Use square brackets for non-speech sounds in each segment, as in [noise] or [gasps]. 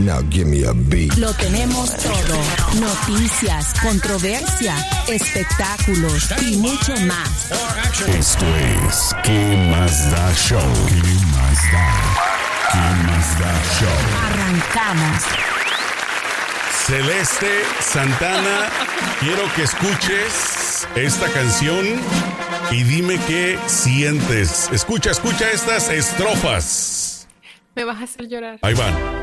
Now give me a beat. Lo tenemos todo. Noticias, controversia, espectáculos y mucho más. Esto es ¿Qué más da show? ¿Qué más da? ¿Qué más da show? Arrancamos. Celeste Santana, quiero que escuches esta canción y dime qué sientes. Escucha, escucha estas estrofas. Me vas a hacer llorar. Ahí van.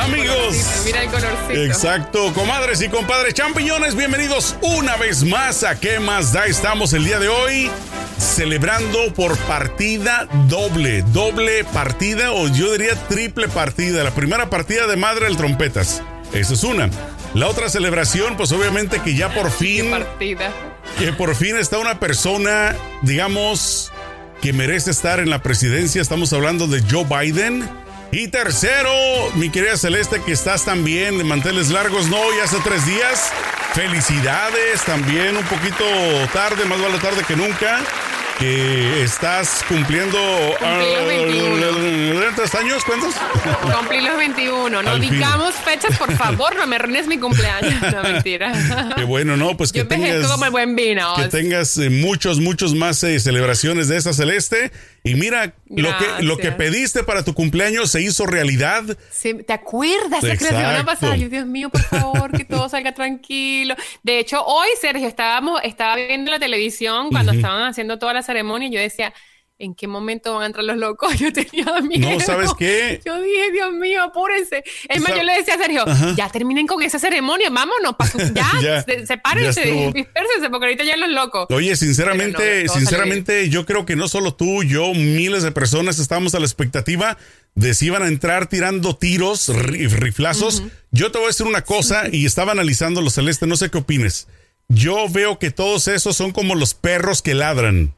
Amigos. Mira el colorcito. Exacto, comadres y compadres champiñones, bienvenidos una vez más a ¿Qué más da? Estamos el día de hoy celebrando por partida doble, doble partida o yo diría triple partida. La primera partida de Madre del Trompetas, esa es una. La otra celebración, pues obviamente que ya por Qué fin, partida. que por fin está una persona, digamos, que merece estar en la presidencia. Estamos hablando de Joe Biden. Y tercero, mi querida Celeste, que estás también de manteles largos, no, ya hace tres días. Felicidades, también un poquito tarde, más vale tarde que nunca. Que estás cumpliendo. Cumplí los 21. ¿Cuántos años? ¿Cuántos? Cumplí los 21. No digamos fechas, por favor. No me arruines mi cumpleaños. [laughs] No, mentira. Qué bueno, ¿no? Pues que Yo tengas. como el buen vino. que tengas eh, muchos, muchos más eh, celebraciones de esa celeste. Y mira, lo que, lo que pediste para tu cumpleaños se hizo realidad. Sí, ¿Te acuerdas la semana pasada? Yo, Dios mío, por favor, que todo salga tranquilo. De hecho, hoy, Sergio, estábamos, estaba viendo la televisión cuando estaban haciendo toda la ceremonia y yo decía, ¿en qué momento van a entrar los locos? [laughs] Yo tenía miedo. ¿sabes qué? Yo dije, Dios mío, apúrense. Es más, yo le decía a Sergio, Ajá. ya terminen con esa ceremonia, vámonos, su- [laughs] ya, Ya, se- ya sepárense, estuvo. dispérsense, porque ahorita ya los locos. Oye, sinceramente, no, sinceramente, yo creo que no solo tú, yo, miles de personas estábamos a la expectativa de si iban a entrar tirando tiros, ri- riflazos. Yo te voy a decir una cosa y estaba analizando los celeste, no sé qué opines. Yo veo que todos esos son como los perros que ladran.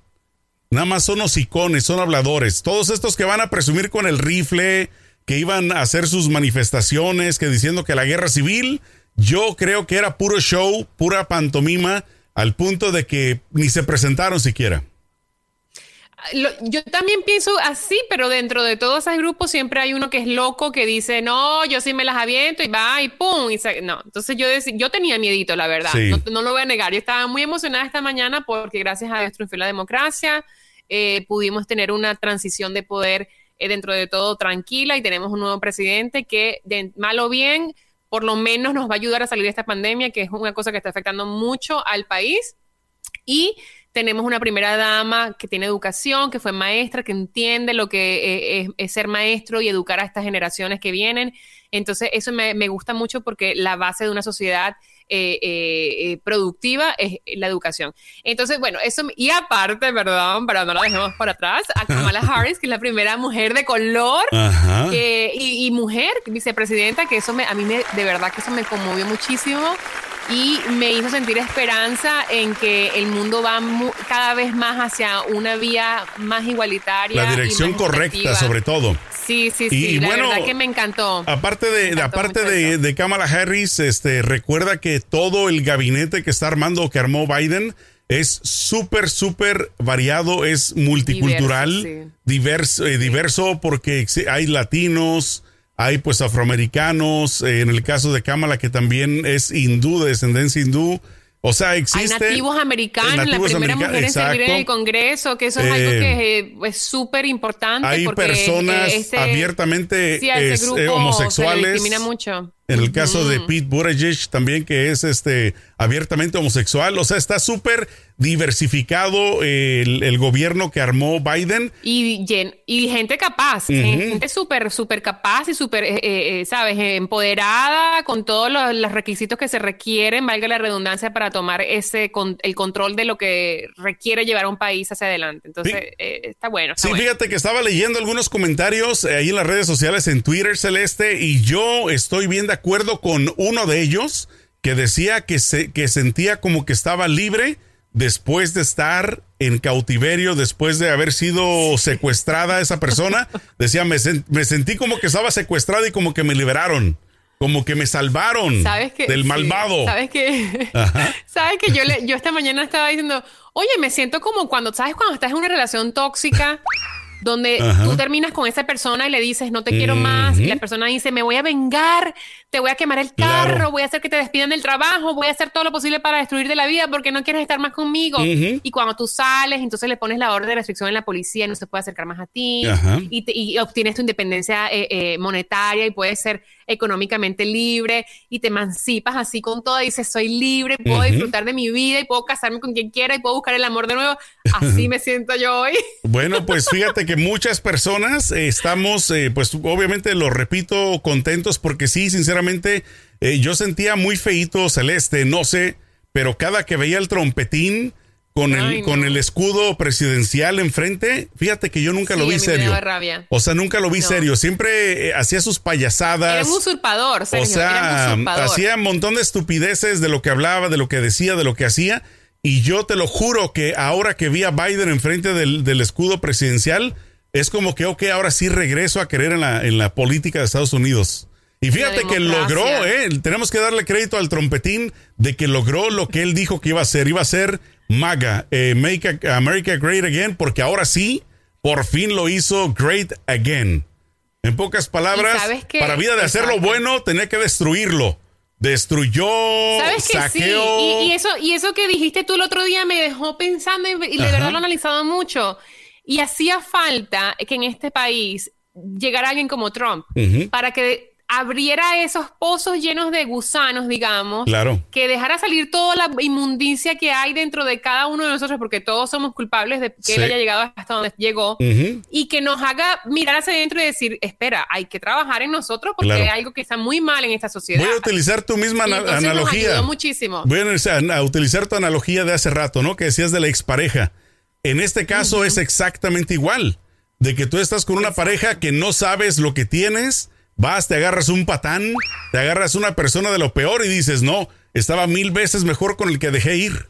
Nada más son hocicones, son habladores. Todos estos que van a presumir con el rifle, que iban a hacer sus manifestaciones, que diciendo que la guerra civil, yo creo que era puro show, pura pantomima, al punto de que ni se presentaron siquiera. Lo- yo también pienso así, pero dentro de todos esos grupos siempre hay uno que es loco que dice, no, yo sí me las aviento y va y pum. Y se- no, entonces yo, dec- yo tenía miedito, la verdad. Sí. No, no lo voy a negar. Yo estaba muy emocionada esta mañana porque gracias a Dios la democracia. Eh, pudimos tener una transición de poder eh, dentro de todo tranquila y tenemos un nuevo presidente que, de mal o bien, por lo menos nos va a ayudar a salir de esta pandemia, que es una cosa que está afectando mucho al país. Y tenemos una primera dama que tiene educación, que fue maestra, que entiende lo que eh, es, ser maestro y educar a estas generaciones que vienen. Entonces, eso me gusta mucho porque la base de una sociedad eh, eh, eh, productiva es la educación. Entonces, bueno, eso, y aparte, perdón, pero no la dejemos por atrás, a Kamala [laughs] Harris, que es la primera mujer de color que- y, y mujer, vicepresidenta, que eso me, a mí me, de verdad que eso me conmovió muchísimo y me hizo sentir esperanza en que el mundo va mu- cada vez más hacia una vía más igualitaria. La y dirección más correcta, sobre todo. Sí, sí, sí, y la bueno, verdad que me encantó. Aparte de, encantó aparte de, de Kamala Harris, este, recuerda que todo el gabinete que está armando, que armó Biden, es súper, súper variado, es multicultural, Diverso, diverso, eh, diverso porque hay latinos, hay pues afroamericanos, eh, en el caso de Kamala que también es hindú, de descendencia hindú. O sea, Hay existe... nativos americanos, nativos la primera americanos, mujer en servir en el. Congreso, que eso es Eh, algo que eh, es súper importante. Hay porque, personas eh, ese- abiertamente sí, es, eh, grupo Se le homosexuales. discrimina mucho. En el caso de Pete Buttigieg también que es este abiertamente homosexual, o sea, está súper diversificado el, el gobierno que armó Biden. Y, gen- y gente capaz, gente súper, súper capaz y súper, eh, eh, ¿sabes? Empoderada con todos los, los requisitos que se requieren, valga la redundancia, para tomar ese con- el control de lo que requiere llevar a un país hacia adelante. Entonces, Sí. eh, está bueno. Está Sí, bueno. fíjate que estaba leyendo algunos comentarios eh, ahí en las redes sociales, en Twitter Celeste, y yo estoy bien de acuerdo con uno de ellos que decía que, se, que sentía como que estaba libre después de estar en cautiverio, después de haber sido secuestrada esa persona. Decía, me, me sentí como que estaba secuestrada y como que me liberaron, como que me salvaron ¿Sabes que del malvado. ¿Sabes que Ajá. [laughs] ¿Sabes que yo, le, yo esta mañana estaba diciendo, oye, me siento como cuando, ¿sabes? Cuando estás en una relación tóxica donde Ajá. tú terminas con esa persona y le dices, no te quiero más, y la persona dice, me voy a vengar, te voy a quemar el carro, Claro. voy a hacer que te despidan del trabajo, voy a hacer todo lo posible para destruirte la vida porque no quieres estar más conmigo. Y cuando tú sales, entonces le pones la orden de restricción en la policía y no se puede acercar más a ti, y, te- y obtienes tu independencia eh, eh, monetaria y puedes ser económicamente libre y te emancipas así con todo y dices soy libre, puedo disfrutar de mi vida y puedo casarme con quien quiera y puedo buscar el amor de nuevo. Así me siento yo hoy. [laughs] Bueno, pues fíjate que muchas personas eh, estamos, pues obviamente lo repito, contentos porque sí, sinceramente, eh, yo sentía muy feíto Celeste, no sé, pero cada que veía el trompetín con el, Ay, no. con el escudo presidencial enfrente, fíjate que yo nunca Sí, lo a vi me serio. daba rabia. O sea, nunca lo vi No. serio. Siempre eh, hacía sus payasadas. Era un usurpador, Sergio, O sea, usurpador. hacía un montón de estupideces de lo que hablaba, de lo que decía, de lo que hacía. Y yo te lo juro que ahora que vi a Biden enfrente del, del escudo presidencial, es como que, ok, ahora sí regreso a creer en la, en la política de Estados Unidos. Y fíjate que logró, ¿eh? Tenemos que darle crédito al trompetín de que logró lo que él dijo que iba a hacer. Iba a ser MAGA, eh, Make America Great Again, porque ahora sí, por fin lo hizo Great Again. En pocas palabras, para vida de hacer lo bueno, tenía que destruirlo. Destruyó, ¿Sabes que sí? Y, y eso, y eso que dijiste tú el otro día me dejó pensando y, y de Ajá. verdad lo he analizado mucho. Y hacía falta que en este país llegara alguien como Trump para que abriera esos pozos llenos de gusanos, digamos, Claro. que dejara salir toda la inmundicia que hay dentro de cada uno de nosotros, porque todos somos culpables de que Sí. él haya llegado hasta donde llegó, y que nos haga mirar hacia adentro y decir, espera, hay que trabajar en nosotros porque Claro. hay algo que está muy mal en esta sociedad. Voy a utilizar tu misma ana- nos analogía. ayudó muchísimo. Voy a, a utilizar tu analogía de hace rato, ¿no? Que decías de la expareja. En este caso es exactamente igual. De que tú estás con una pareja que no sabes lo que tienes, vas, te agarras un patán, te agarras una persona de lo peor y dices, no, estaba mil veces mejor con el que dejé ir.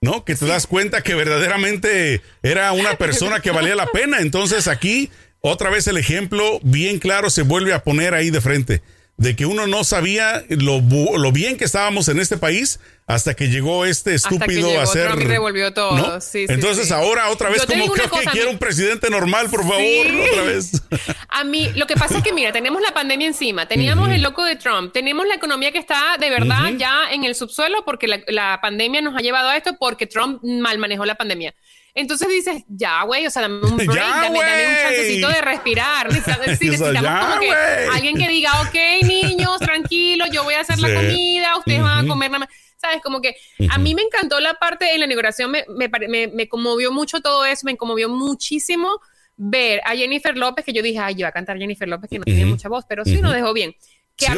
¿No? Que te das cuenta que verdaderamente era una persona que valía la pena. Entonces aquí, otra vez el ejemplo bien claro se vuelve a poner ahí de frente. De que uno no sabía lo, lo bien que estábamos en este país hasta que llegó este estúpido llegó a ser. Trump revolvió todo. ¿no? Sí, Entonces sí. ahora otra vez Yo como digo que quiero un presidente normal, por favor, otra vez. [laughs] A mí, lo que pasa es que, mira, tenemos la pandemia encima, teníamos el loco de Trump, tenemos la economía que está de verdad ya en el subsuelo porque la, la pandemia nos ha llevado a esto porque Trump mal manejó la pandemia. Entonces dices, ya, güey, o sea, dame un [laughs] break, Ya, dame, dame un chancecito de respirar. Necesitamos, [laughs] sí, necesitamos ya, como que alguien que diga, ok, niños, tranquilos, yo voy a hacer la comida, ustedes van a comer nada más. ¿Sabes? Como que a mí me encantó la parte en la inauguración, me, me, me- me conmovió mucho todo eso, me conmovió muchísimo ver a Jennifer López, que yo dije, ay, yo va a cantar Jennifer López, que no tenía Ujú. mucha voz, pero sí nos dejó bien. Que Sí,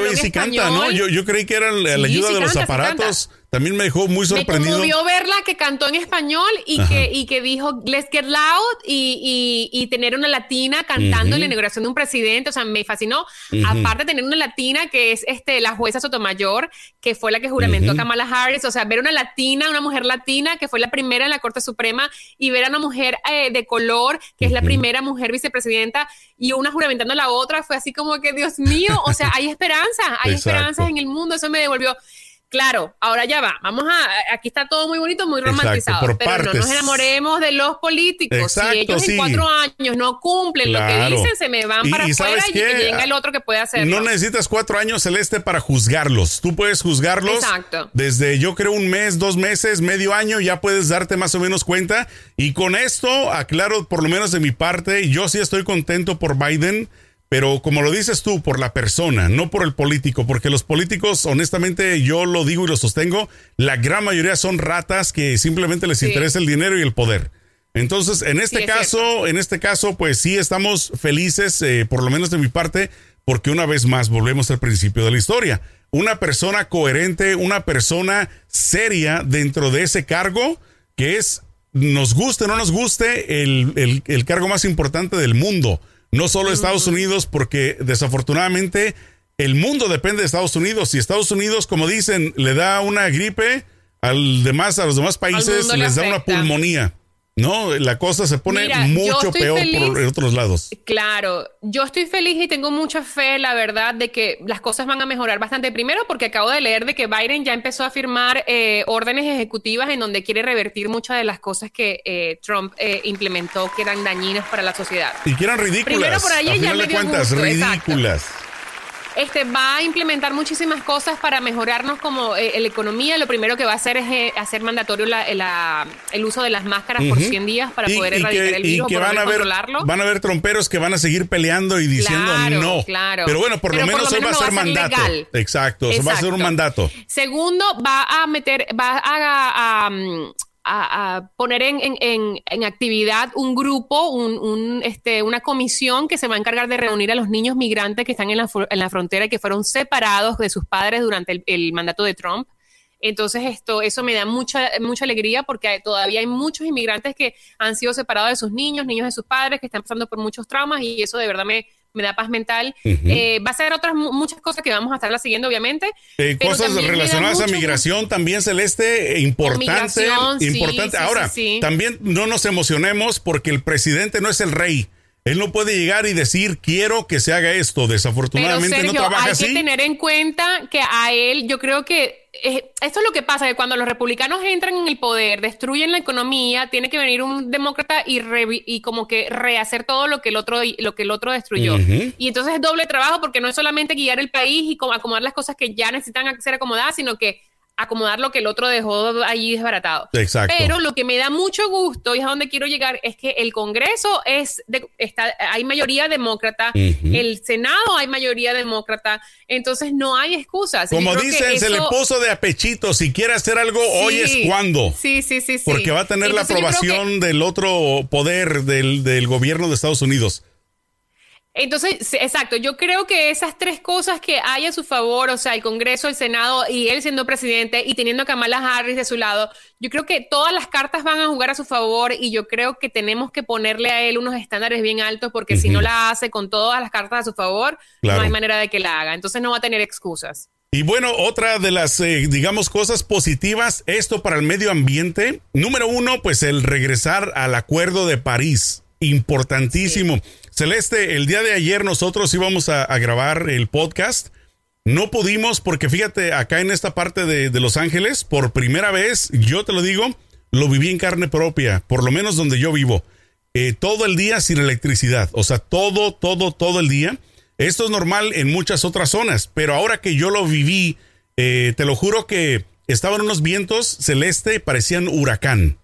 oye. Yo, yo creí que era la, Sí, ayuda sí de los canta, aparatos. También me dejó muy Me sorprendido. conmovió verla que cantó en español y que, y que dijo Let's get loud y, y, y tener una latina cantando en la inauguración de un presidente. O sea, me fascinó. Aparte, tener una latina que es este, la jueza Sotomayor, que fue la que juramentó a Kamala Harris. O sea, ver una latina, una mujer latina que fue la primera en la Corte Suprema y ver a una mujer eh, de color, que es la primera mujer vicepresidenta, y una juramentando a la otra, fue así como que, Dios mío, o sea, [laughs] hay esperanza, hay Exacto. esperanzas en el mundo. Eso me devolvió. Claro, ahora ya va. Vamos a. Aquí está todo muy bonito, muy Exacto, romantizado. por pero no nos enamoremos de los políticos. Exacto, si ellos sí. en cuatro años no cumplen lo que dicen, se me van para y afuera ¿sabes y que venga el otro que puede hacerlo. No necesitas cuatro años celeste para juzgarlos. Tú puedes juzgarlos Exacto. desde yo creo un mes, dos meses, medio año, ya puedes darte más o menos cuenta. Y con esto, aclaro por lo menos de mi parte, yo sí estoy contento por Biden. Pero como lo dices tú, por la persona, no por el político, porque los políticos, honestamente, yo lo digo y lo sostengo, la gran mayoría son ratas que simplemente les Sí. interesa el dinero y el poder. Entonces, en este Sí, es caso, en este caso, pues sí estamos felices, eh, por lo menos de mi parte, porque una vez más volvemos al principio de la historia. Una persona coherente, una persona seria dentro de ese cargo, que es, nos guste o no nos guste, el, el- el cargo más importante del mundo. No solo Estados Unidos, porque desafortunadamente el mundo depende de Estados Unidos. Si Estados Unidos, como dicen, le da una gripe al demás, a los demás países le les da una pulmonía. No, la cosa se pone Mira, mucho peor feliz. por otros lados. Claro, yo estoy feliz y tengo mucha fe, la verdad, de que las cosas van a mejorar bastante. Primero, porque acabo de leer de que Biden ya empezó a firmar eh, órdenes ejecutivas en donde quiere revertir muchas de las cosas que eh, Trump eh, implementó que eran dañinas para la sociedad. Y que eran ridículas. Primero por ahí a ya me dio cuentas, gusto, exacto. Este va a implementar muchísimas cosas para mejorarnos como eh, la economía. Lo primero que va a hacer es eh, hacer mandatorio la- la- el uso de las máscaras por Ujú. 100 días para Y- poder y erradicar que, el y virus, que por lo van a ver controlarlo. van a haber tromperos que van a seguir peleando y diciendo Claro, no. claro. Pero bueno, por Pero lo menos hoy va a ser mandato. legal. Exacto, eso va a ser un Exacto. mandato. Segundo, va a meter, va a, a, mm, a- a poner en, en- en- actividad un grupo, un, un, este, una comisión que se va a encargar de reunir a los niños migrantes que están en la, en la frontera y que fueron separados de sus padres durante el, mandato de Trump. Entonces esto, eso me da mucha, mucha alegría porque todavía hay muchos inmigrantes que han sido separados de sus niños, niños de sus padres, que están pasando por muchos traumas y eso de verdad me, me da paz mental. Eh, va a ser otras mu- muchas cosas que vamos a estarla siguiendo, obviamente. Eh, cosas relacionadas a migración también, Celeste, eh, importante. importante. sí, Ahora, sí, sí. también no nos emocionemos porque el presidente no es el rey. Él no puede llegar y decir, quiero que se haga esto. Pero Desafortunadamente Sergio, no trabaja hay así. que tener en cuenta que a él, yo creo que eh, esto es lo que pasa, que cuando los republicanos entran en el poder, destruyen la economía, tiene que venir un demócrata y, y como que rehacer todo lo que el otro, lo que el otro destruyó. Y entonces es doble trabajo porque no es solamente guiar el país y como acomodar las cosas que ya necesitan ser acomodadas, sino que acomodar lo que el otro dejó allí desbaratado. Exacto. Pero lo que me da mucho gusto y es a donde quiero llegar es que el Congreso es de- está, hay mayoría demócrata, el Senado hay mayoría demócrata, entonces no hay excusas. Como dicen, se le eso- puso de apechito. Si quiere hacer algo, hoy es cuando. Sí, sí, sí, sí. Porque va a tener la Entonces, que- aprobación del otro poder del, del gobierno de Estados Unidos. Entonces, exacto, yo creo que esas tres cosas que hay a su favor, o sea, el Congreso, el Senado y él siendo presidente y teniendo a Kamala Harris de su lado, yo creo que todas las cartas van a jugar a su favor y yo creo que tenemos que ponerle a él unos estándares bien altos porque si no la hace con todas las cartas a su favor, Claro. no hay manera de que la haga. Entonces no va a tener excusas. Y bueno, otra de las, eh, digamos, cosas positivas, esto para el medio ambiente. Número uno, pues el regresar al Acuerdo de París. Importantísimo. Celeste, el día de ayer nosotros íbamos a, a grabar el podcast. No pudimos porque fíjate, acá en esta parte de, de Los Ángeles, por primera vez, yo te lo digo, lo viví en carne propia, por lo menos donde yo vivo. Eh, todo el día sin electricidad, o sea, todo, todo, todo el día. Esto es normal en muchas otras zonas, pero ahora que yo lo viví, eh, te lo juro que estaban unos vientos celeste, parecían huracán.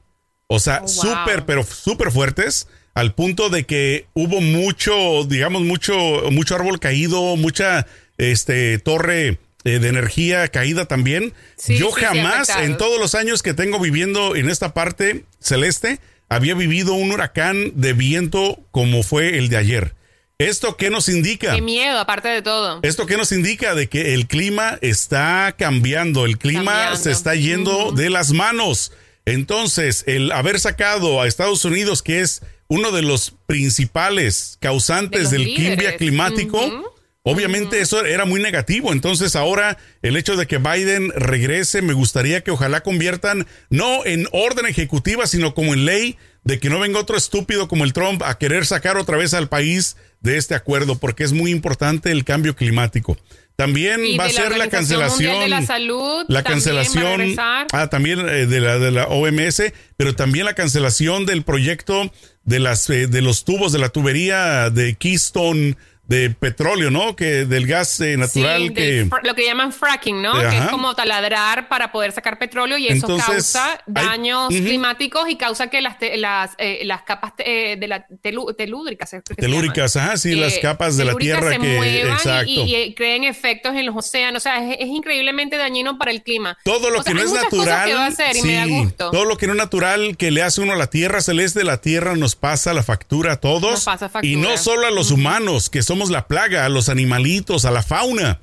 O sea, Oh, wow. súper, pero súper fuertes, al punto de que hubo mucho, digamos, mucho, mucho árbol caído, mucha este, torre eh, de energía caída también. Sí, Yo sí, jamás, en todos los años que tengo viviendo en esta parte celeste, había vivido un huracán de viento como fue el de ayer. ¿Esto qué nos indica? Qué miedo, aparte de todo. ¿Esto qué nos indica? De que el clima está cambiando, el clima Cambiando. se está yendo de las manos. Entonces, el haber sacado a Estados Unidos, que es uno de los principales causantes De del cambio climático, obviamente eso era muy negativo. Entonces, ahora el hecho de que Biden regrese, me gustaría que ojalá conviertan no en orden ejecutiva, sino como en ley, de que no venga otro estúpido como el Trump a querer sacar otra vez al país de este acuerdo, porque es muy importante el cambio climático. También Y va a ser la cancelación. De la Salud la cancelación. Ah, también eh, de la de la OMS, pero también la cancelación del proyecto de las eh, de los tubos de la tubería de Keystone de petróleo, ¿no? Que del gas eh, natural Sí, que lo que llaman fracking, ¿no? Ajá. Que es como taladrar para poder sacar petróleo y eso Entonces, causa hay- daños climáticos y causa que las, te- las, eh, las capas eh, de la que se telúricas, ajá, sí, las capas de la tierra se que muevan y- exacto. Y, y creen efectos en los océanos. O sea, es, es increíblemente dañino para el clima. todo lo O sea, que no hay es natural, que va a hacer y me da sí, gusto. todo lo que no es natural que le hace uno a la tierra celeste, la tierra nos pasa la factura a todos Nos pasa factura. y no solo a los humanos que somos la plaga, a los animalitos, a la fauna.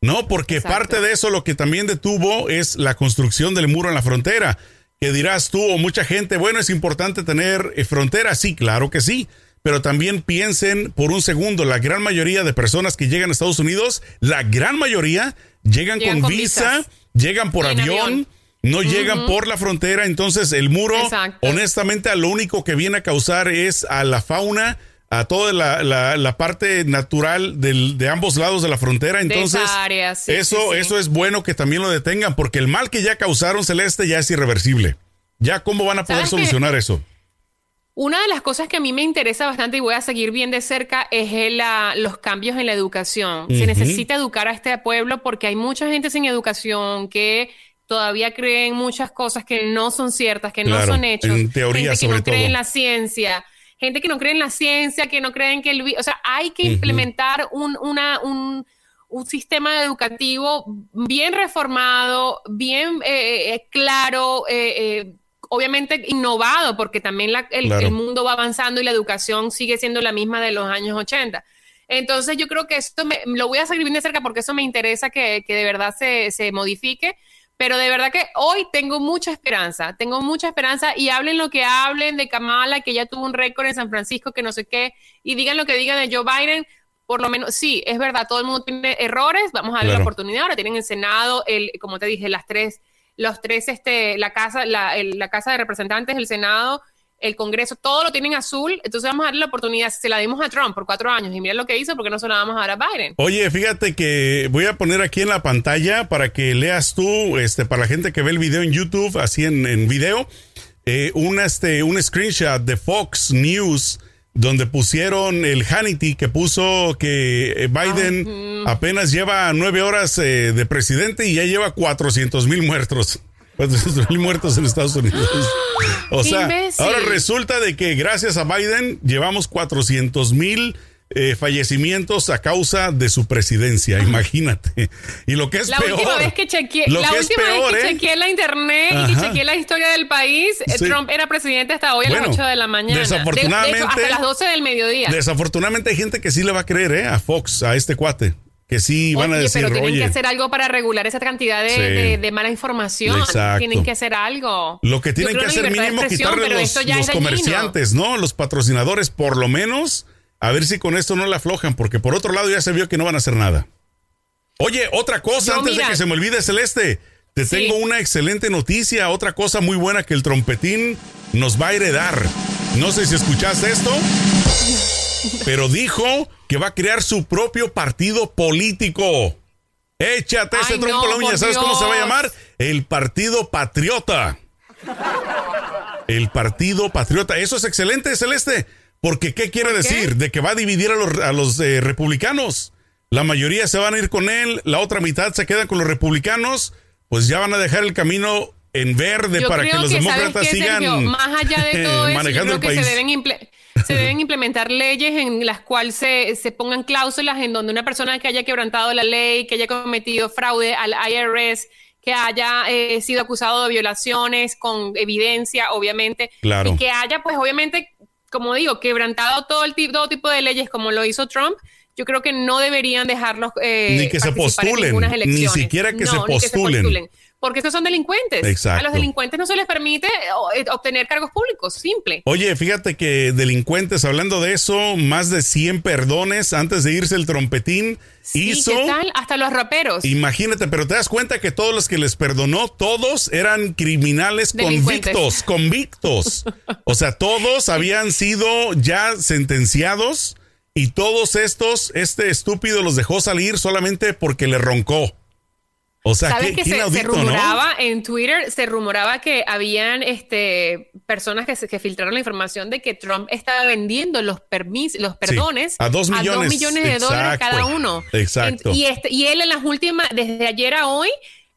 No, porque Exacto. parte de eso lo que también detuvo es la construcción del muro en la frontera. Que dirás tú o mucha gente, bueno, es importante tener eh, frontera, sí, claro que sí, pero también piensen por un segundo, la gran mayoría de personas que llegan a Estados Unidos, la gran mayoría llegan, Llegan con, con visa, visas. llegan por avión, avión. no llegan por la frontera, entonces el muro, Exacto. honestamente, a lo único que viene a causar es a la fauna, a toda la, la- la parte natural del- de ambos lados de la frontera, entonces área, sí, eso, sí, sí. eso es bueno que también lo detengan, porque el mal que ya causaron Celeste ya es irreversible. Ya cómo van a poder solucionar eso. Una de las cosas que a mí me interesa bastante y voy a seguir bien de cerca es el, ah, los cambios en la educación. Se necesita educar a este pueblo porque hay mucha gente sin educación que todavía creen muchas cosas que no son ciertas, que no son hechos. en teoría, gente que sobre no cree todo. en la ciencia. Gente que no cree en la ciencia, que no creen que el... O sea, hay que implementar un, una, un, un sistema educativo bien reformado, bien eh, eh, claro, eh, eh, obviamente innovado, porque también la- el, Claro. el mundo va avanzando y la educación sigue siendo la misma de los años 80. Entonces yo creo que esto me, lo voy a seguir bien de cerca porque eso me interesa que, que de verdad se, se modifique. Pero de verdad que hoy tengo mucha esperanza, tengo mucha esperanza y hablen lo que hablen de Kamala, que ya tuvo un récord en San Francisco, que no sé qué, y digan lo que digan de Joe Biden, por lo menos, sí, es verdad, todo el mundo tiene errores, vamos a darle Claro. la oportunidad, ahora tienen el Senado, el, como te dije, las tres, los tres, este, la casa, la, el- la Casa de Representantes, el Senado, el Congreso, todo lo tienen azul, entonces vamos a darle la oportunidad, se la dimos a Trump por cuatro años y mira lo que hizo, porque no se la vamos a dar a Biden. Oye, fíjate que voy a poner aquí en la pantalla para que leas tú, este, para la gente que ve el video en YouTube, así en, en video, eh, un, este, un screenshot de Fox News donde pusieron el Hannity que puso que eh, Biden apenas lleva nueve horas eh, de presidente y ya lleva 400 mil muertos. 400 mil muertos en Estados Unidos. [gasps] O ¡Qué sea, imbécil! ahora resulta de que gracias a Biden llevamos 400 mil eh, fallecimientos a causa de su presidencia, imagínate. Y lo que es La peor. última vez que chequeé, la que última peor, vez que ¿eh? chequeé la internet y Ajá. chequeé la historia del país, eh, Sí. Trump era presidente hasta hoy a Bueno, las 8 de la mañana. De- desafortunadamente- De, hecho, hasta las 12 del mediodía. Desafortunadamente hay gente que sí le va a creer ¿eh? a Fox, a este cuate. Que sí van a decir, pero tienen oye, que hacer algo para regular esa cantidad de, Sí. de- de mala información. Exacto. Tienen que hacer algo. lo que tienen que la hacer mínimo quitarle los, los comerciantes, ¿no? Los patrocinadores, por lo menos, a ver si con esto no le aflojan, porque por otro lado ya se vio que no van a hacer nada. Oye, otra cosa Yo, antes mira- de que se me olvide, Celeste. Te Sí. tengo una excelente noticia, otra cosa muy buena que el trompetín nos va a heredar. No sé si escuchaste esto, pero dijo que va a crear su propio partido político. Échate ese Ay, trompo a la no, uña, ¿sabes cómo se va a llamar? El Partido Patriota. El Partido Patriota. Eso es excelente, Celeste. Porque, ¿qué quiere decir? De que va a dividir a los, a los, eh, republicanos. La mayoría se van a ir con él, la otra mitad se queda con los republicanos. Pues ya van a dejar el camino en verde Yo para que los ¿sabes demócratas qué, sigan Sergio? Más allá de todo eso, yo manejando creo el que país. se deben, imple- se deben implementar leyes en las cuales se, se pongan cláusulas en donde una persona que haya quebrantado la ley, que haya cometido fraude al IRS, que haya eh, sido acusado de violaciones con evidencia, obviamente, Claro. y que haya, pues, obviamente, como digo, quebrantado todo el tipo, todo tipo de leyes como lo hizo Trump. Yo creo que no deberían dejarlos eh, Ni que se en postulen, ninguna ni elecciones. siquiera que se ni postulen. Porque estos son delincuentes. Exacto. A los delincuentes no se les permite eh, obtener cargos públicos, simple. Oye, fíjate que delincuentes, hablando de eso, más de 100 perdones antes de irse el trompetín. Sí, hizo. ¿qué tal? Hasta los raperos. Imagínate, pero te das cuenta que todos los que les perdonó, todos eran criminales convictos, convictos. O sea, todos habían sido ya sentenciados y todos estos, este estúpido los dejó salir solamente porque le roncó. O sea, ¿Sabes que se, se inaudito, ¿no? rumoraba en Twitter, se rumoraba que habían este, personas que, se- que filtraron la información de que Trump estaba vendiendo los permisos, los perdones a dos millones. millones de dólares cada uno. Exacto. Y, este, y él en las últimas, desde ayer a hoy,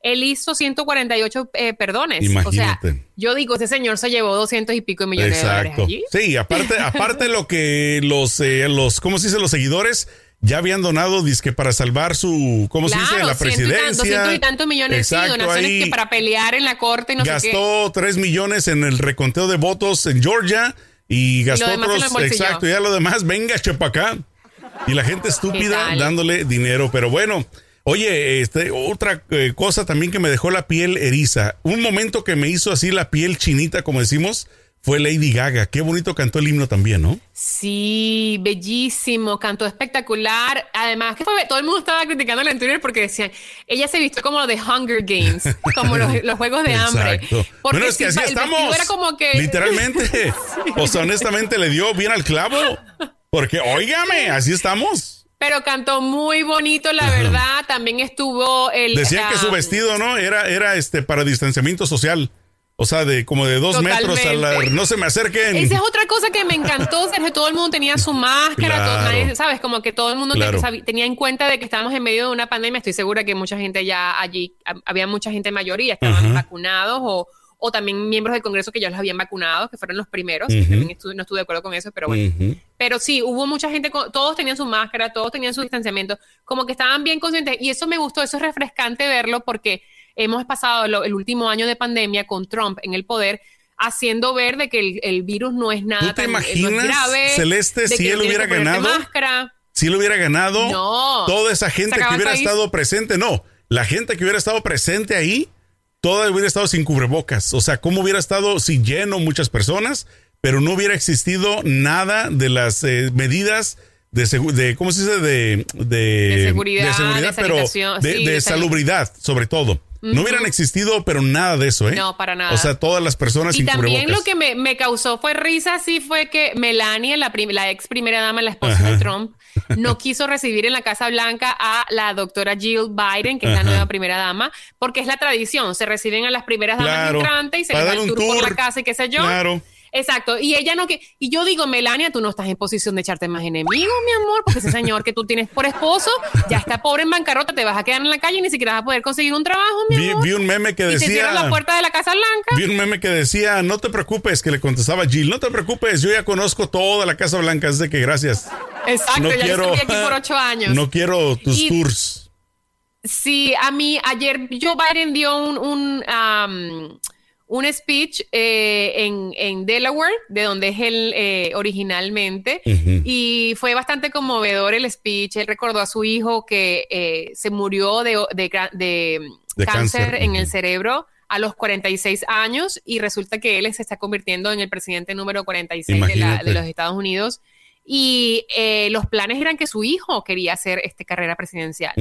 él hizo 148 eh, perdones. O sea, Imagínate. yo digo, ese señor se llevó 200 y pico de millones de dólares allí. Sí, aparte, aparte [laughs] lo que los, eh, los, ¿cómo se dice? Los seguidores ya habían donado, disque para salvar su, ¿cómo se dice? La ciento y tan- presidencia. 200 y tantos millones sí, Exacto, donaciones ahí que para pelear en la corte y no sé qué. gastó 3 millones en el reconteo de votos en Georgia y gastó otros, exacto, ya lo demás, venga, chepa acá. Y la gente [laughs] estúpida dándole dinero, pero bueno. Oye, este, otra eh, cosa también que me dejó la piel eriza. Un momento que me hizo así la piel chinita, como decimos, fue Lady Gaga. Qué bonito cantó el himno también, ¿no? Sí, bellísimo, cantó espectacular. Además, que fue- todo el mundo estaba criticándola en Twitter porque decían, ella se vistió como de Hunger Games, [laughs] como los, los juegos de hambre. Exacto. Porque bueno, es que sí, así el estamos. Era como que Literalmente. [laughs] O sea, honestamente le dio bien al clavo. Porque, óigame, así estamos. Pero cantó muy bonito, la verdad. También estuvo el. Decían que su vestido, ¿no? Era, era este para distanciamiento social. O sea, de como de dos metros a la. Totalmente. No se me acerquen. Esa es otra cosa que me encantó, Sergio. Todo el mundo tenía su máscara, todo- Claro. nadie- ¿sabes? Como que todo el mundo Claro. sabi- tenía en cuenta de que estábamos en medio de una pandemia. Estoy segura que mucha gente ya allí, hab- había mucha gente mayoría, estaban Ajá. vacunados o, o también miembros del Congreso que ya los habían vacunado, que fueron los primeros. Ujú. También estuve- no estuve de acuerdo con eso, pero bueno. Ujú. Pero sí, hubo mucha gente, con- todos tenían su máscara, todos tenían su distanciamiento, como que estaban bien conscientes. Y eso me gustó, eso es refrescante verlo porque hemos pasado lo- el último año de pandemia con Trump en el poder, haciendo ver de que el, el virus no es nada ¿Tú te tan no es imaginas, grave. Celeste, si él hubiera ganado? Máscara. Si lo hubiera ganado, No. toda esa gente que hubiera estado presente, no, la gente que hubiera estado presente ahí, toda hubiera estado sin cubrebocas. O sea, cómo hubiera estado, sí, lleno muchas personas, pero no hubiera existido nada de las eh, medidas de, de, ¿cómo se dice? De, de, De seguridad, de seguridad, de pero de, sí, salubridad, sobre todo. No hubieran existido, pero nada de eso, ¿eh? No, para nada. O sea, todas las personas Y sin también cubrebocas. lo que me, me causó fue risa, sí, fue que Melania, la, prim- la ex primera dama, la esposa Ajá. de Trump, [laughs] no quiso recibir en la Casa Blanca a la doctora Jill Biden, que es la nueva primera dama, porque es la tradición, se reciben a las primeras damas Claro. entrantes y se Para les da el un tour, por tour. la casa y qué sé yo. Claro. Exacto, y ella no que y yo digo, Melania, tú no estás en posición de echarte más enemigos, mi amor, porque ese señor que tú tienes por esposo ya está pobre en bancarrota, te vas a quedar en la calle y ni siquiera vas a poder conseguir un trabajo, mi Vi, amor. vi un meme que y te decía... cierran la puerta de la Casa Blanca. Vi un meme que decía, no te preocupes, que le contestaba Jill, no te preocupes, yo ya conozco toda la Casa Blanca, de que gracias. Exacto, No ya quiero, aquí por ocho años. no quiero tus Y- tours. Sí, a mí ayer Joe Biden dio un, un, um, un speech eh, en, en Delaware, de donde es él eh, originalmente, Ujú. y fue bastante conmovedor el speech. Él recordó a su hijo que eh, se murió de, de, gra- de De cáncer, cáncer, en el cerebro a los 46 años y resulta que él se está convirtiendo en el presidente número 46 de, la- de los Estados Unidos. Y los planes eran que su hijo quería hacer esta carrera presidencial.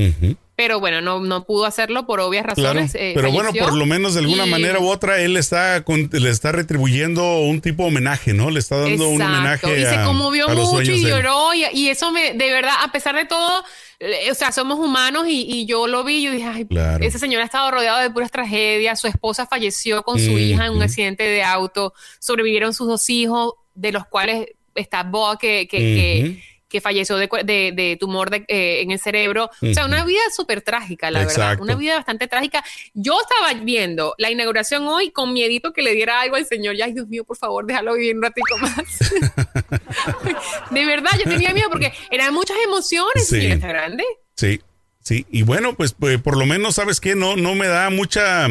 Pero bueno, no, no pudo hacerlo por obvias Claro, razones. eh, pero bueno, por lo menos de alguna Y- manera u otra, él está con- le está retribuyendo un tipo de homenaje, ¿no? Le está dando un homenaje y se a- conmovió a los mucho y lloró y, y eso me, de verdad, a pesar de todo, eh, o sea, somos humanos y, y yo lo vi yo dije, ay, Claro. ese señor ha estado rodeado de puras tragedias, su esposa falleció con su hija en un accidente de auto, sobrevivieron sus dos hijos, de los cuales está Boa que, que, que falleció de, de- de tumor de- eh, en el cerebro. O sea, una vida súper trágica, la verdad. Una vida bastante trágica. Yo estaba viendo la inauguración hoy con miedito que le diera algo al señor. Y, ay, Dios mío, por favor, déjalo vivir un ratico más. [laughs] de verdad, yo tenía miedo porque eran muchas emociones. Sí. Está grande. Sí, sí. Y bueno, pues, pues, por lo menos, ¿sabes qué? No, no me da mucha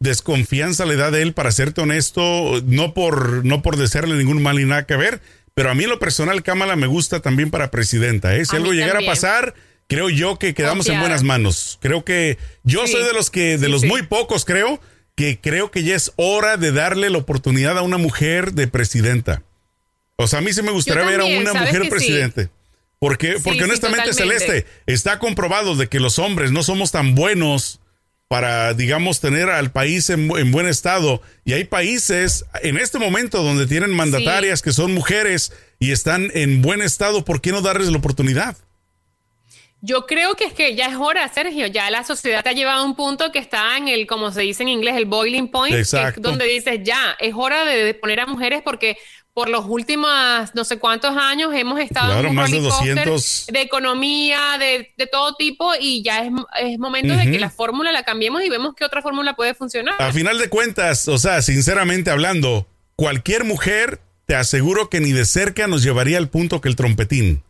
desconfianza la edad de él, para serte honesto, no por, no por desearle ningún mal ni nada que ver, pero a mí en lo personal, Kamala me gusta también para presidenta, ¿eh? Si A algo llegara también. a pasar, creo yo que quedamos en buenas manos. Creo que yo Sí. soy de los que, de Sí, los sí. muy pocos, creo, que creo que ya es hora de darle la oportunidad a una mujer de presidenta. O sea, a mí sí me gustaría ver a una ¿sabes mujer presidente. Porque, porque honestamente. Celeste, está comprobado de que los hombres no somos tan buenos para, digamos, tener al país en, bu- en buen estado. Y hay países en este momento donde tienen mandatarias que son mujeres y están en buen estado. ¿Por qué no darles la oportunidad? Yo creo que es que ya es hora, Sergio. Ya la sociedad te ha llevado a un punto que está en el, como se dice en inglés, el boiling point, que es donde dices ya, es hora de poner a mujeres porque por los últimos no sé cuántos años hemos estado Claro, en un más de rollercoaster 200. de economía, de, de todo tipo, y ya es, es momento de que la fórmula la cambiemos y vemos qué otra fórmula puede funcionar. A final de cuentas, o sea, sinceramente hablando, cualquier mujer, te aseguro que ni de cerca nos llevaría al punto que el trompetín.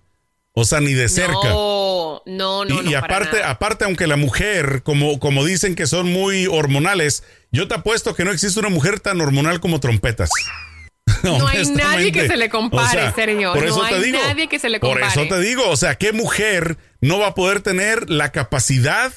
O sea, ni de cerca. No, no, no. y, no, y para aparte, aparte, aunque la mujer, como, como dicen que son muy hormonales, yo te apuesto que no existe una mujer tan hormonal como trompetas. [laughs] No hay nadie que se le compare, Sergio. Por No eso te hay digo. nadie que se le Por eso compare. te digo, o sea, ¿qué mujer no va a poder tener la capacidad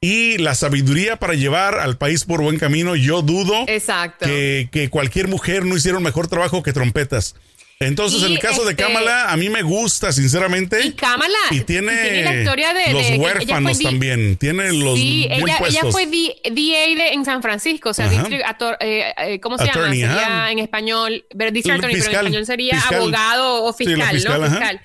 y la sabiduría para llevar al país por buen camino, yo dudo Exacto. que, que cualquier mujer no hiciera un mejor trabajo que trompetas. Entonces, Y, el caso de este, Kamala, a mí me gusta, sinceramente. Y Kamala Y tiene, la historia de los de- huérfanos también. Tiene los Sí, ella, ella fue DA de, en San Francisco, o sea, district ator- eh, eh, ¿cómo se Attorney, llama? Sería en español, pero El attorney, pero en fiscal, español sería fiscal. abogado o Sí, fiscal, fiscal, ¿no? ajá. Fiscal.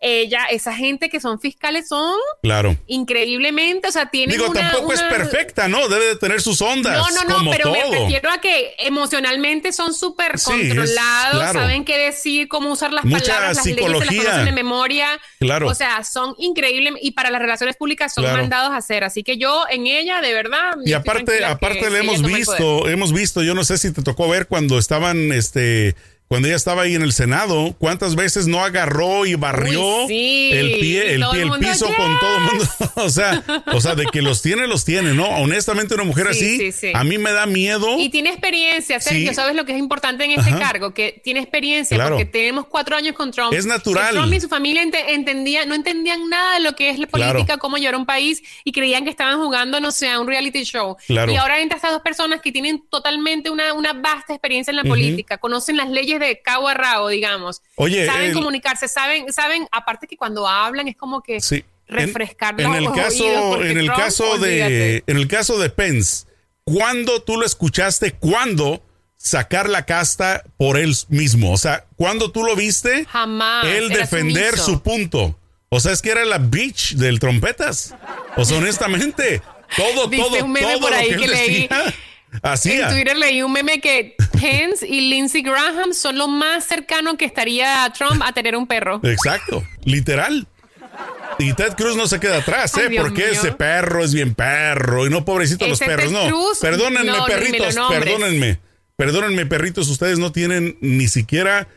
Ella, esa gente que son fiscales son Claro. increíblemente, o sea, tienen Digo, una- tampoco es perfecta, ¿no? Debe de tener sus ondas. No, no, no, como pero me refiero a que emocionalmente son súper Sí, es- controlados, claro. saben qué decir, cómo usar las Mucha palabras, las leyes se psicología. las conocen de memoria. Claro. O sea, son increíbles y para las relaciones públicas son Claro. mandados a hacer. Así que yo en ella, de verdad. Y aparte, aparte le hemos visto, hemos visto, yo no sé si te tocó ver cuando estaban, este, cuando ella estaba ahí en el Senado, cuántas veces no agarró y barrió Uy, sí. el pie, el pie, el el mundo, piso con todo el mundo. [laughs] o sea, o sea, de que los tiene, los tiene, ¿no? Honestamente, una mujer Sí, así, sí, sí. a mí me da miedo. Y tiene experiencia, Sergio. ¿sabes lo que es importante en este Ajá. cargo? Que tiene experiencia, Claro. porque tenemos cuatro años con Trump. Es natural. Trump y su familia ente- entendían, no entendían nada de lo que es la Claro. política, cómo llevar un país, y creían que estaban jugando, no sé, a un reality show. Claro. Y ahora entran estas dos personas que tienen totalmente una, una vasta experiencia en la política, conocen las leyes de cabo a rabo, digamos. Oye, saben el- comunicarse, saben, saben, aparte que cuando hablan es como que Sí. En- refrescar en, los el caso, en el Trump, caso de, olvídate. en el caso de Pence, ¿cuándo tú lo escuchaste? ¿Cuándo sacar la casta por él mismo? O sea, ¿cuándo tú lo viste? Jamás. Él defender sumiso. su punto. O sea, es que era la bitch del trompetas. O sea, honestamente, todo, todo, todo por lo que él que leí. decía, En. Twitter leí un meme que Pence y Lindsey Graham son lo más cercano que estaría Trump a tener un perro. Exacto, literal. Y Ted Cruz no se queda atrás, ¿eh? Porque mío. ese perro es bien perro. Y no, pobrecito los perros, Ted no. Cruz, Perdónenme, no, perritos, perdónenme. Perdónenme, perritos, ustedes no tienen ni siquiera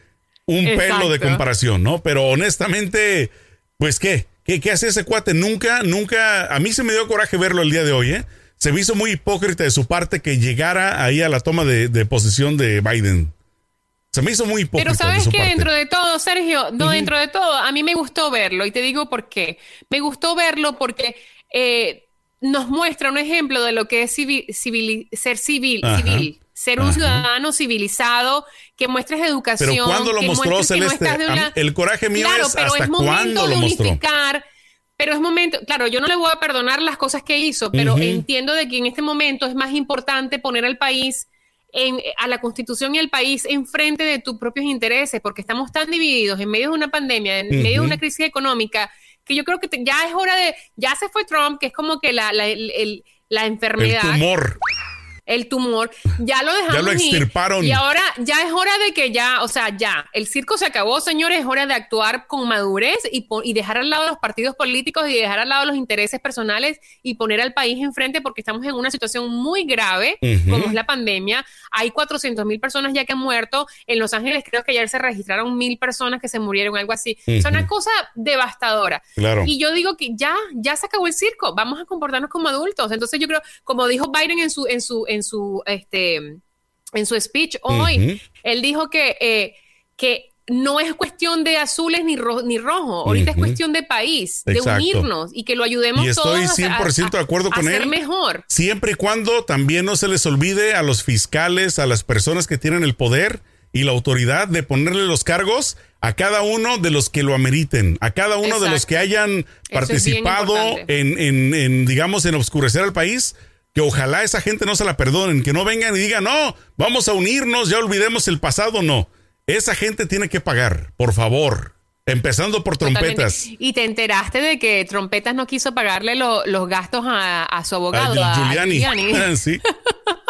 un pelo de comparación, ¿no? Pero honestamente, pues, ¿qué? ¿Qué, qué hace ese cuate? Nunca, nunca. A mí se me dio coraje verlo el día de hoy, ¿eh? Se me hizo muy hipócrita de su parte que llegara ahí a la toma de, de posición de Biden. Se me hizo muy hipócrita. Pero de sabes su que parte. dentro de todo, Sergio, no, dentro de todo, a mí me gustó verlo y te digo por qué. Me gustó verlo porque eh, nos muestra un ejemplo de lo que es civil, civil- ser civil, Ajá. civil, ser un Ajá. ciudadano civilizado, que muestres educación. Pero ¿cuándo lo que mostró muestres que no Celeste? de una- el coraje mío claro, es pero hasta es momento cuándo de lo mostró. unificar. Pero es momento, claro, yo no le voy a perdonar las cosas que hizo, pero entiendo de que en este momento es más importante poner al país en, a la constitución y al país enfrente de tus propios intereses, porque estamos tan divididos en medio de una pandemia, en medio de una crisis económica, que yo creo que te- ya es hora de, ya se fue Trump, que es como que la, la, el- el- la El enfermedad, tumor. El tumor, ya lo dejamos Ya lo ir. extirparon. Y ahora ya es hora de que ya, o sea, ya, el circo se acabó, señores, es hora de actuar con madurez y, y dejar al lado los partidos políticos y dejar al lado los intereses personales y poner al país enfrente porque estamos en una situación muy grave, como es la pandemia. Hay 400 mil personas ya que han muerto. En Los Ángeles creo que ayer se registraron mil personas que se murieron, algo así. O sea, Ujú. una cosa devastadora. Claro. Y yo digo que ya, ya se acabó el circo, vamos a comportarnos como adultos. Entonces yo creo, como dijo Biden en su, en su, en su, este, en su speech hoy, él dijo que, eh, que no es cuestión de azules ni, ro- ni rojo, ahorita es cuestión de país, de unirnos y que lo ayudemos Y estoy todos a- 100% de acuerdo a con ser él. mejor. Siempre y cuando también no se les olvide a los fiscales, a las personas que tienen el poder y la autoridad de ponerle los cargos a cada uno de los que lo ameriten, a cada uno de los que hayan participado en, en- en, digamos, en oscurecer al país, que ojalá esa gente no se la perdonen, que no vengan y digan, no, vamos a unirnos, ya olvidemos el pasado, no. Esa gente tiene que pagar, por favor, empezando por Totalmente. trompetas. Y te enteraste de que Trompetas no quiso pagarle lo- los gastos a, a su abogado, a a Giuliani. Giuliani. [laughs] sí.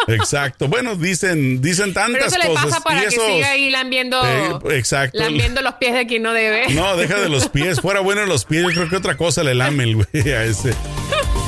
Exacto. Bueno, dicen, dicen Pero tantas eso le cosas. pasa para y que siga ahí lambiendo, Eh, exacto. lambiendo los pies de quien no debe. No, deja de los pies. Fuera bueno los pies. Yo creo que otra cosa le lame el güey a ese.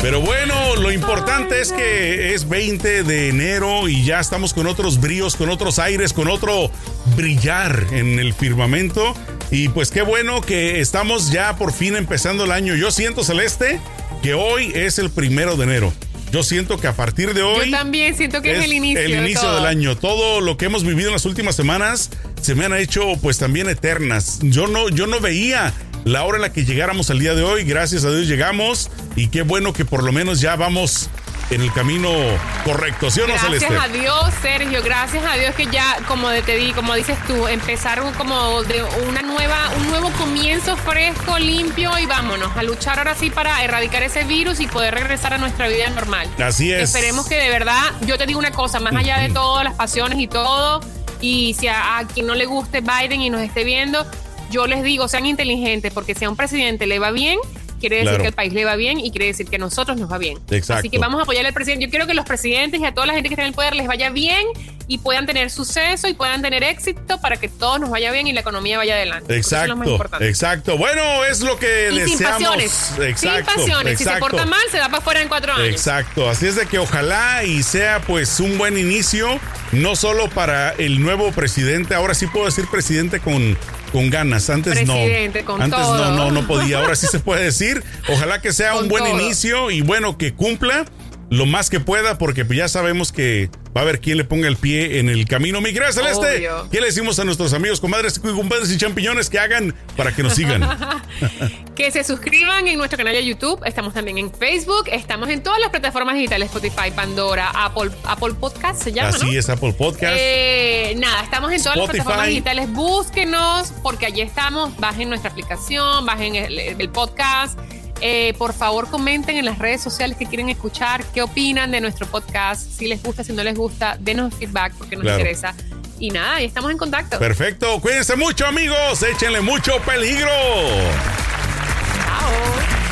Pero bueno, lo importante es que es 20 de enero y ya estamos con otros bríos, con otros aires, con otro brillar en el firmamento. Y pues qué bueno que estamos ya por fin empezando el año. Yo siento, Celeste, que hoy es el primero de enero. Yo siento que a partir de hoy Yo también siento que es, el inicio. el inicio del año. Todo lo que hemos vivido en las últimas semanas se me han hecho pues también eternas. Yo no, yo no veía la hora en la que llegáramos al día de hoy. Gracias a Dios llegamos y qué bueno que por lo menos ya vamos en el camino correcto, ¿sí o no, Gracias Celeste? a Dios, Sergio, gracias a Dios que ya, como te di, como dices tú, empezaron como de una nueva, un nuevo comienzo fresco, limpio y vámonos a luchar ahora sí para erradicar ese virus y poder regresar a nuestra vida normal. Así es. Esperemos que de verdad, yo te digo una cosa, más allá de todas las pasiones y todo, y si a, a quien no le guste Biden y nos esté viendo, yo les digo, sean inteligentes, porque si a un presidente le va bien, quiere decir Claro. que el país le va bien y quiere decir que a nosotros nos va bien. Exacto. Así que vamos a apoyar al presidente. Yo quiero que los presidentes y a toda la gente que está en el poder les vaya bien y puedan tener suceso y puedan tener éxito para que todos nos vaya bien y la economía vaya adelante. Eso es lo más Exacto, importante. exacto. Bueno, es lo que Y sin deseamos. pasiones. Exacto, sin pasiones. Si se exacto. porta mal, se da para afuera en cuatro años. Exacto, así es de que ojalá y sea pues un buen inicio, no solo para el nuevo presidente, ahora sí puedo decir presidente con, con ganas, antes Presidente, no, con antes todo. no, no, no podía, ahora sí se puede [laughs] decir, ojalá que sea Con un buen todo. inicio y bueno, que cumpla lo más que pueda, porque pues ya sabemos que va a haber quien le ponga el pie en el camino. Mi querida Celeste, Obvio. ¿qué le decimos a nuestros amigos, comadres, compadres y champiñones que hagan para que nos sigan? [laughs] Que se suscriban en nuestro canal de YouTube. Estamos también en Facebook. Estamos en todas las plataformas digitales: Spotify, Pandora, Apple, Apple Podcast se llama. Así ¿no? es, Apple Podcast. Eh, nada, estamos en todas Spotify. las plataformas digitales. Búsquenos, porque allí estamos. Bajen nuestra aplicación, bajen el, el podcast. Eh, por favor, comenten en las redes sociales que quieren escuchar, qué opinan de nuestro podcast, si les gusta, si no les gusta, denos feedback porque nos interesa. Y nada, y estamos en contacto. Perfecto, cuídense mucho amigos, échenle mucho peligro. Chao.